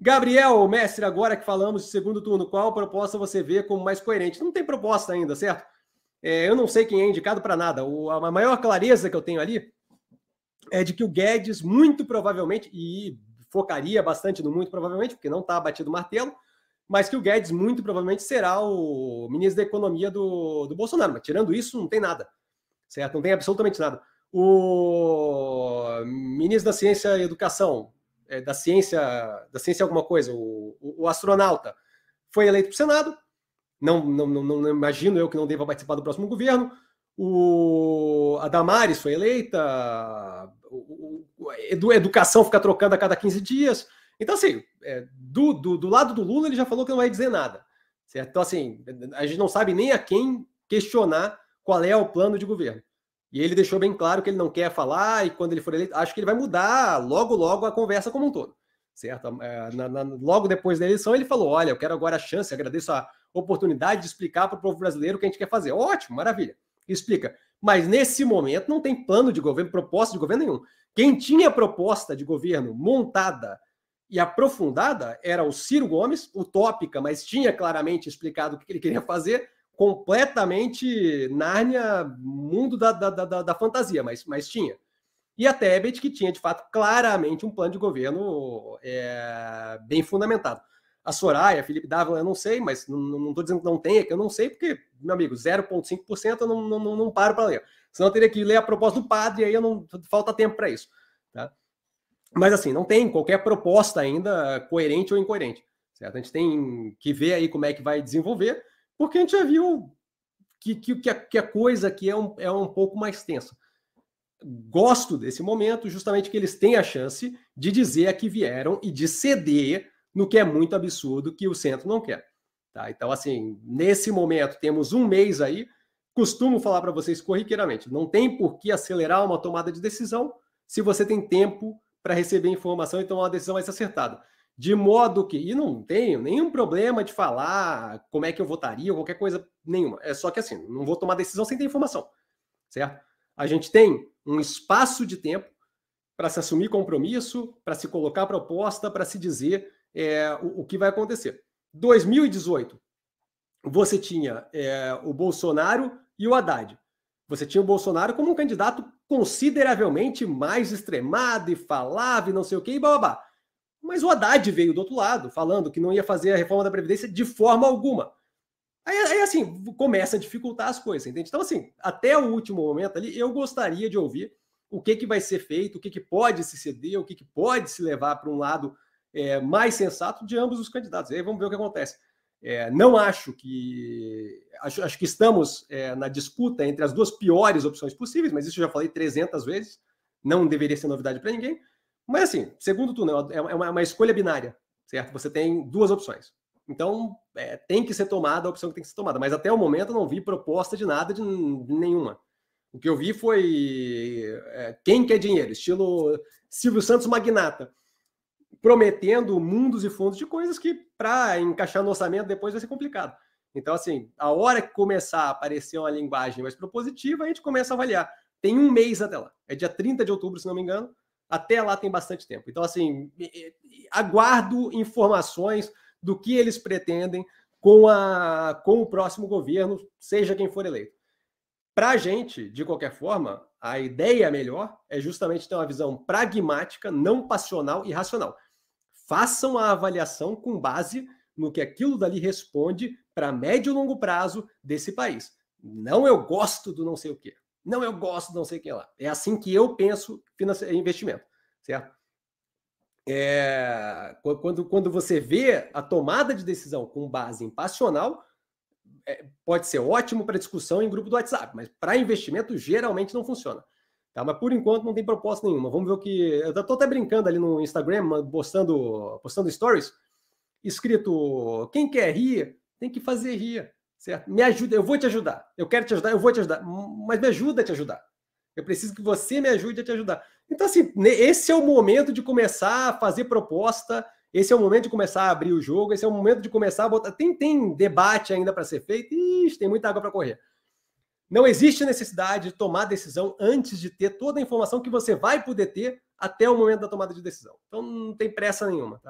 Gabriel, mestre, agora que falamos de segundo turno, qual proposta você vê como mais coerente? Não tem proposta ainda, certo? É, eu não sei quem é indicado para nada. O, a maior clareza que eu tenho ali é de que o Guedes, muito provavelmente, e focaria bastante no muito provavelmente, porque não está batido o martelo, mas que o Guedes muito provavelmente será o ministro da Economia do, do Bolsonaro. Mas tirando isso, não tem nada, certo? Não tem absolutamente nada. O ministro da Ciência e Educação, é, da ciência, da ciência alguma coisa, o, o, o astronauta, foi eleito para o Senado. Não, não, não, não, imagino eu que não deva participar do próximo governo. O, a Damares foi eleita, o, o, educação fica trocando a cada 15 dias. Então, assim, é, do, do, do, lado do Lula, ele já falou que não vai dizer nada. Certo? Então, assim, a gente não sabe nem a quem questionar qual é o plano de governo. E ele deixou bem claro que ele não quer falar, e quando ele for eleito, acho que ele vai mudar logo, logo a conversa como um todo. Certo? É, na, na, logo depois da eleição, ele falou: Olha, eu quero agora a chance, agradeço a oportunidade de explicar para o povo brasileiro o que a gente quer fazer. Ótimo, maravilha. Explica. Mas nesse momento não tem plano de governo, proposta de governo nenhum. Quem tinha proposta de governo montada e aprofundada era o Ciro Gomes, utópica, mas tinha claramente explicado o que ele queria fazer, completamente Nárnia, mundo da, da, da, da fantasia, mas, mas tinha. E a Tebet, que tinha, de fato, claramente um plano de governo é, bem fundamentado. A Soraya, Felipe Dávila, eu não sei, mas não estou dizendo que não tem, é que eu não sei, porque, meu amigo, 0,5% eu não, não, não paro para ler. Senão eu teria que ler a proposta do padre, aí eu não falta tempo para isso. Tá? Mas assim, não tem qualquer proposta ainda coerente ou incoerente. Certo? A gente tem que ver aí como é que vai desenvolver, porque a gente já viu que, que, que, a, que a coisa aqui é um, é um pouco mais tensa. Gosto desse momento, justamente que eles têm a chance de dizer a que vieram e de ceder no que é muito absurdo que o centro não quer. Tá? Então, assim, nesse momento, temos um mês aí. Costumo falar para vocês corriqueiramente: não tem por que acelerar uma tomada de decisão se você tem tempo para receber informação e tomar uma decisão mais acertada. De modo que, e não tenho nenhum problema de falar como é que eu votaria ou qualquer coisa nenhuma. É só que assim, não vou tomar decisão sem ter informação, certo? A gente tem um espaço de tempo para se assumir compromisso, para se colocar proposta, para se dizer é, o, o, que vai acontecer. 2018, você tinha é, o Bolsonaro e o Haddad. Você tinha o Bolsonaro como um candidato consideravelmente mais extremado e falava e não sei o que e babá. Mas o Haddad veio do outro lado, falando que não ia fazer a reforma da Previdência de forma alguma. Aí, aí, assim, começa a dificultar as coisas, entende? Então, assim, até o último momento ali, eu gostaria de ouvir o que, que vai ser feito, o que, que pode se ceder, o que, que pode se levar para um lado é, mais sensato de ambos os candidatos. E aí vamos ver o que acontece. É, não acho que. Acho, acho que estamos é, na disputa entre as duas piores opções possíveis, mas isso eu já falei 300 vezes. Não deveria ser novidade para ninguém. Mas, assim, segundo turno, é uma, é uma, escolha binária, certo? Você tem duas opções. Então, é, tem que ser tomada a opção que tem que ser tomada. Mas até o momento eu não vi proposta de nada, de nenhuma. O que eu vi foi é, quem quer dinheiro, estilo Silvio Santos Magnata prometendo mundos e fundos de coisas que, para encaixar no orçamento, depois vai ser complicado. Então, assim, a hora que começar a aparecer uma linguagem mais propositiva, a gente começa a avaliar. Tem um mês até lá. É dia 30 de outubro, se não me engano. Até lá tem bastante tempo. Então, assim, aguardo informações do que eles pretendem com, a, com o próximo governo, seja quem for eleito. Para a gente, de qualquer forma, a ideia melhor é justamente ter uma visão pragmática, não passional e racional façam a avaliação com base no que aquilo dali responde para médio e longo prazo desse país. Não eu gosto do não sei o quê. Não eu gosto não sei o que lá. É assim que eu penso investimento, certo? É, quando, quando você vê a tomada de decisão com base em passional, é, pode ser ótimo para discussão em grupo do WhatsApp, mas para investimento geralmente não funciona. Tá? Mas por enquanto não tem proposta nenhuma. Vamos ver o que. Eu estou até brincando ali no Instagram, postando, postando stories, escrito: quem quer rir, tem que fazer rir. Certo? Me ajuda, eu vou te ajudar. Eu quero te ajudar, eu vou te ajudar. Mas me ajuda a te ajudar. Eu preciso que você me ajude a te ajudar. Então, assim, esse é o momento de começar a fazer proposta, esse é o momento de começar a abrir o jogo, esse é o momento de começar a botar. Tem, tem debate ainda para ser feito, Ixi, tem muita água para correr. Não existe necessidade de tomar decisão antes de ter toda a informação que você vai poder ter até o momento da tomada de decisão. Então não tem pressa nenhuma. Tá?